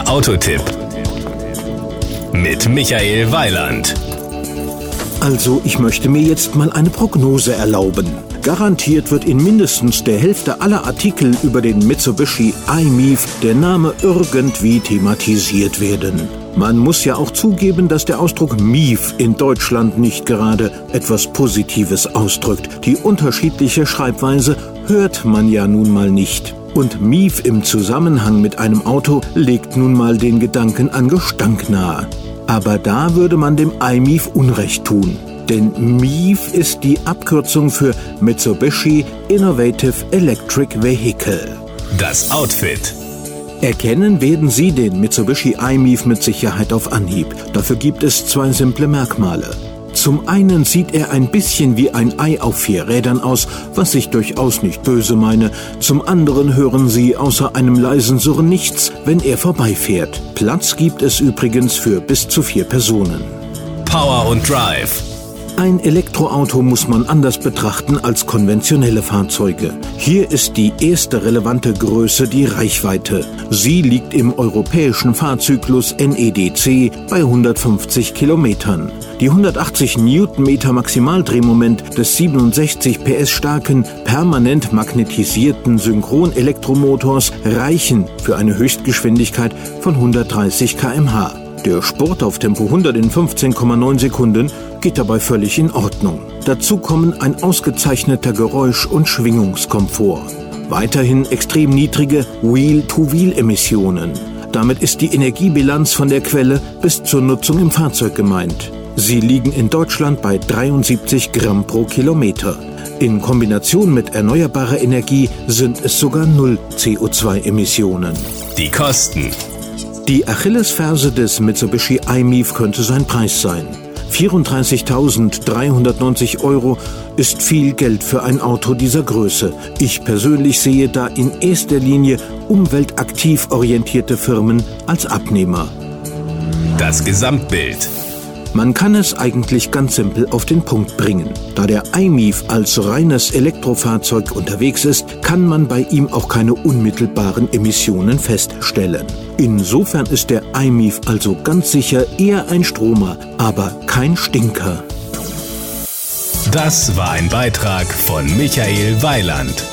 Der Autotipp mit Michael Weiland. Also, ich möchte mir jetzt mal eine Prognose erlauben. Garantiert wird in mindestens der Hälfte aller Artikel über den Mitsubishi iMIF der Name irgendwie thematisiert werden. Man muss ja auch zugeben, dass der Ausdruck MIF in Deutschland nicht gerade etwas Positives ausdrückt. Die unterschiedliche Schreibweise hört man ja nun mal nicht. Und MIF im Zusammenhang mit einem Auto legt nun mal den Gedanken an Gestank nahe. Aber da würde man dem iMIF Unrecht tun. Denn MIF ist die Abkürzung für Mitsubishi Innovative Electric Vehicle. Das Outfit. Erkennen werden Sie den Mitsubishi iMIF mit Sicherheit auf Anhieb. Dafür gibt es zwei simple Merkmale. Zum einen sieht er ein bisschen wie ein Ei auf vier Rädern aus, was ich durchaus nicht böse meine. Zum anderen hören Sie außer einem leisen Surren nichts, wenn er vorbeifährt. Platz gibt es übrigens für bis zu vier Personen. Power und Drive. Ein Elektroauto muss man anders betrachten als konventionelle Fahrzeuge. Hier ist die erste relevante Größe die Reichweite. Sie liegt im europäischen Fahrzyklus NEDC bei 150 Kilometern. Die 180 Newtonmeter Maximaldrehmoment des 67 PS starken, permanent magnetisierten Synchronelektromotors reichen für eine Höchstgeschwindigkeit von 130 km/h. Der Sport auf Tempo 100 in 15,9 Sekunden geht dabei völlig in Ordnung. Dazu kommen ein ausgezeichneter Geräusch- und Schwingungskomfort. Weiterhin extrem niedrige Wheel-to-Wheel-Emissionen. Damit ist die Energiebilanz von der Quelle bis zur Nutzung im Fahrzeug gemeint. Sie liegen in Deutschland bei 73 Gramm pro Kilometer. In Kombination mit erneuerbarer Energie sind es sogar null CO2-Emissionen. Die Kosten. Die Achillesferse des Mitsubishi iMIF könnte sein Preis sein. 34.390 Euro ist viel Geld für ein Auto dieser Größe. Ich persönlich sehe da in erster Linie umweltaktiv orientierte Firmen als Abnehmer. Das Gesamtbild. Man kann es eigentlich ganz simpel auf den Punkt bringen. Da der iMIF als reines Elektrofahrzeug unterwegs ist, kann man bei ihm auch keine unmittelbaren Emissionen feststellen. Insofern ist der iMIF also ganz sicher eher ein Stromer, aber kein Stinker. Das war ein Beitrag von Michael Weiland.